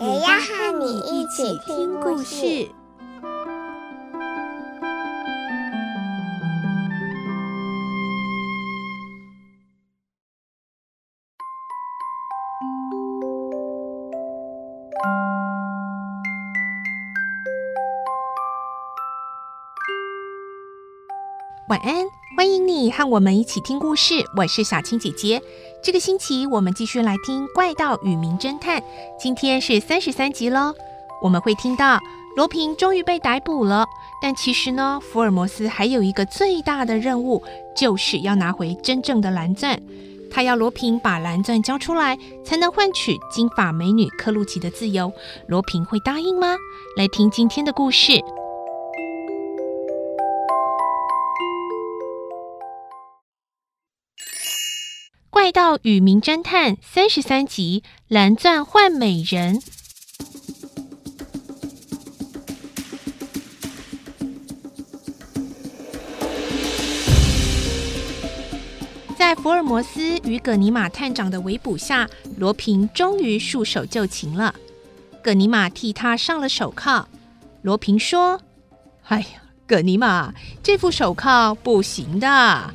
也要和你一起听故事。晚安，欢迎你和我们一起听故事。我是小青姐姐。这个星期我们继续来听《怪盗与名侦探》，今天是三十三集喽。我们会听到罗平终于被逮捕了，但其实呢，福尔摩斯还有一个最大的任务，就是要拿回真正的蓝钻。他要罗平把蓝钻交出来，才能换取金发美女克露奇的自由。罗平会答应吗？来听今天的故事。《怪盗与名侦探》三十三集：蓝钻换美人。在福尔摩斯与葛尼玛探长的围捕下，罗平终于束手就擒了。葛尼玛替他上了手铐。罗平说：“哎呀，葛尼玛，这副手铐不行的。”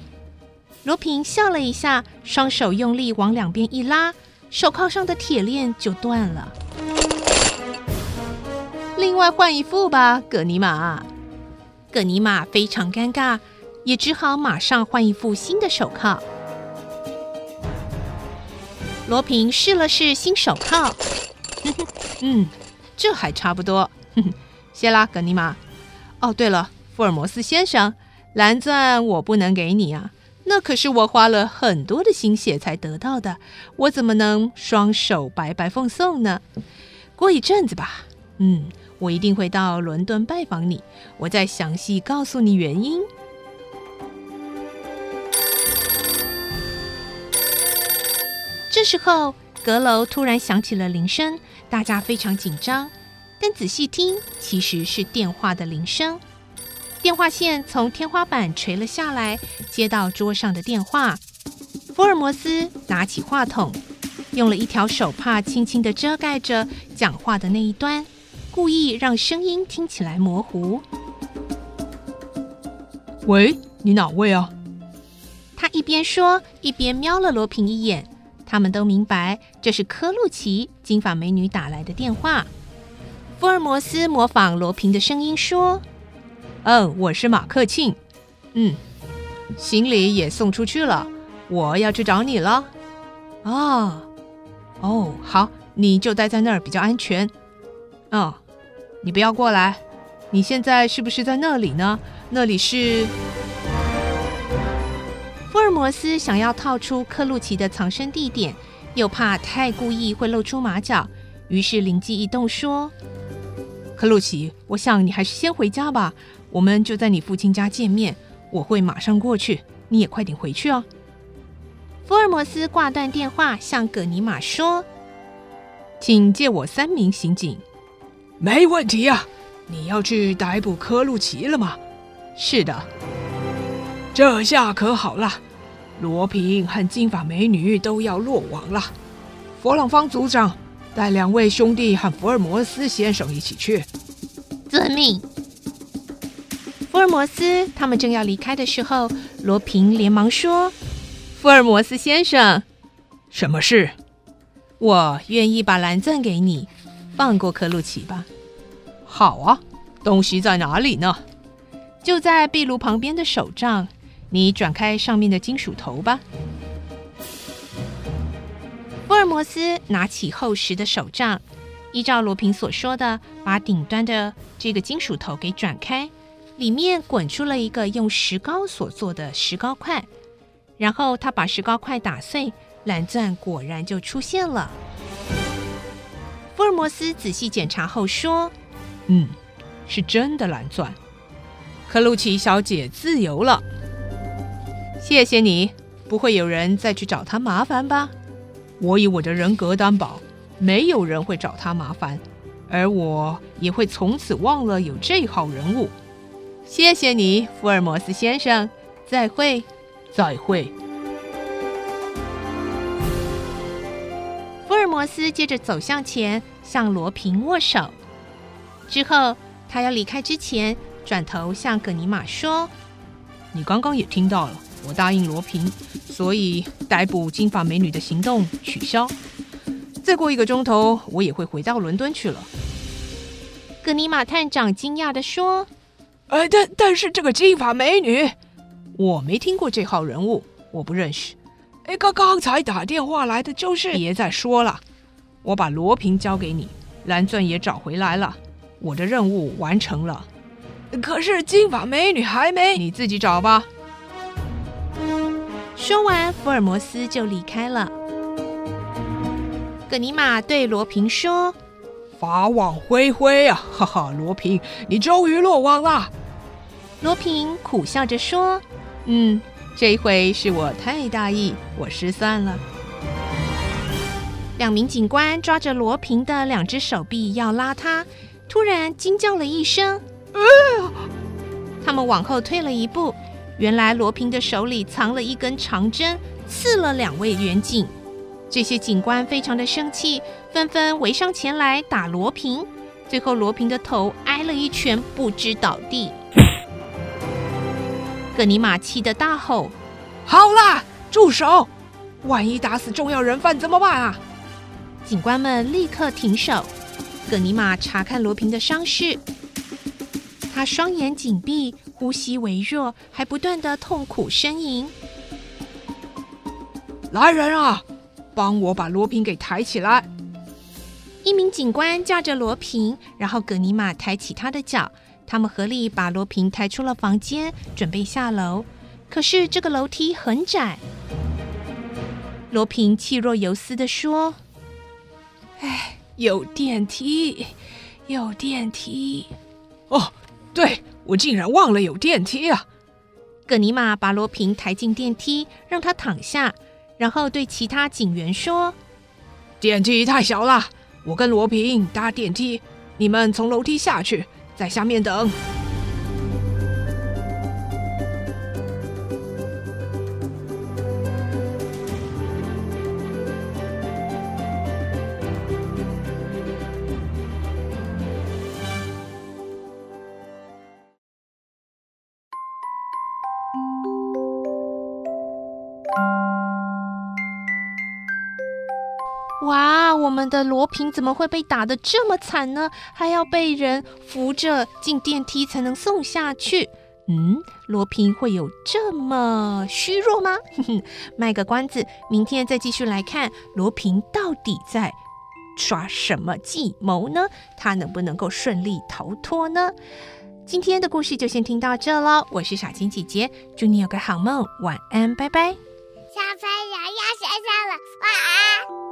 罗平笑了一下，双手用力往两边一拉，手铐上的铁链就断了。另外换一副吧，葛尼玛。葛尼玛非常尴尬，也只好马上换一副新的手铐。罗平试了试新手铐，嗯，这还差不多。谢啦，葛尼玛。哦，对了，福尔摩斯先生，蓝钻我不能给你啊。那可是我花了很多的心血才得到的，我怎么能双手白白奉送呢？过一阵子吧，嗯，我一定会到伦敦拜访你，我再详细告诉你原因。这时候，阁楼突然响起了铃声，大家非常紧张，但仔细听，其实是电话的铃声。电话线从天花板垂了下来，接到桌上的电话。福尔摩斯拿起话筒，用了一条手帕轻轻地遮盖着讲话的那一端，故意让声音听起来模糊。喂，你哪位啊？他一边说，一边瞄了罗平一眼。他们都明白这是科鲁奇金发美女打来的电话。福尔摩斯模仿罗平的声音说。嗯，我是马克沁。嗯，行李也送出去了，我要去找你了。啊，哦，好，你就待在那儿比较安全。哦，你不要过来。你现在是不是在那里呢？那里是……福尔摩斯想要套出克鲁奇的藏身地点，又怕太故意会露出马脚，于是灵机一动说：“克鲁奇，我想你还是先回家吧。”我们就在你父亲家见面，我会马上过去，你也快点回去哦。福尔摩斯挂断电话，向葛尼玛说：“请借我三名刑警。”“没问题啊，你要去逮捕科鲁奇了吗？”“是的。”“这下可好了，罗平和金发美女都要落网了。”“佛朗芳组长，带两位兄弟和福尔摩斯先生一起去。”“遵命。”福尔摩斯他们正要离开的时候，罗平连忙说：“福尔摩斯先生，什么事？我愿意把蓝钻给你，放过克鲁奇吧。”“好啊，东西在哪里呢？”“就在壁炉旁边的手杖，你转开上面的金属头吧。”福尔摩斯拿起厚实的手杖，依照罗平所说的，把顶端的这个金属头给转开。里面滚出了一个用石膏所做的石膏块，然后他把石膏块打碎，蓝钻果然就出现了。福尔摩斯仔细检查后说：“嗯，是真的蓝钻。克鲁奇小姐自由了。谢谢你，不会有人再去找她麻烦吧？我以我的人格担保，没有人会找她麻烦，而我也会从此忘了有这号人物。谢谢你，福尔摩斯先生，再会，再会。”福尔摩斯接着走向前，向罗平握手。之后，他要离开之前，转头向葛尼玛说：“你刚刚也听到了，我答应罗平，所以逮捕金发美女的行动取消。再过一个钟头，我也会回到伦敦去了。”葛尼玛探长惊讶地说：“呃，但但是这个金发美女，我没听过这号人物，我不认识。”哎，刚刚才打电话来的就是。别再说了，我把罗平交给你，蓝钻也找回来了，我的任务完成了。可是金发美女还没，你自己找吧。说完，福尔摩斯就离开了。葛尼玛对罗平说：“法网恢恢啊，哈哈，罗平，你终于落网了。”罗平苦笑着说：“嗯。”这回是我太大意，我失算了。两名警官抓着罗平的两只手臂要拉他，突然惊叫了一声，他们往后退了一步，原来罗平的手里藏了一根长针，刺了两位员警。这些警官非常的生气，纷纷围上前来打罗平，最后罗平的头挨了一拳，不知倒地。葛尼玛气得大吼：“好啦，住手！万一打死重要人犯怎么办啊？”警官们立刻停手。葛尼玛查看罗平的伤势，他双眼紧闭，呼吸微弱，还不断的痛苦呻吟。来人啊，帮我把罗平给抬起来！一名警官架着罗平，然后葛尼玛抬起他的脚。他们合力把罗平抬出了房间，准备下楼。可是这个楼梯很窄。罗平气若游丝地说：“哎，有电梯，有电梯。哦，对，我竟然忘了有电梯啊！”葛尼玛把罗平抬进电梯，让他躺下，然后对其他警员说：“电梯太小了，我跟罗平搭电梯，你们从楼梯下去。”在下面等。哇，我们的罗平怎么会被打得这么惨呢？还要被人扶着进电梯才能送下去。嗯，罗平会有这么虚弱吗？哼哼，卖个关子，明天再继续来看罗平到底在耍什么计谋呢？他能不能够顺利逃脱呢？今天的故事就先听到这了。我是小青姐姐，祝你有个好梦，晚安，拜拜。小朋友要睡觉了，晚安。